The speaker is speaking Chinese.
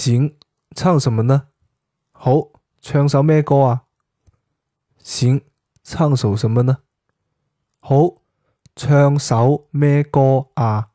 行，唱什么呢？好，唱首咩歌啊？行，唱首什么呢？好，唱首咩歌啊？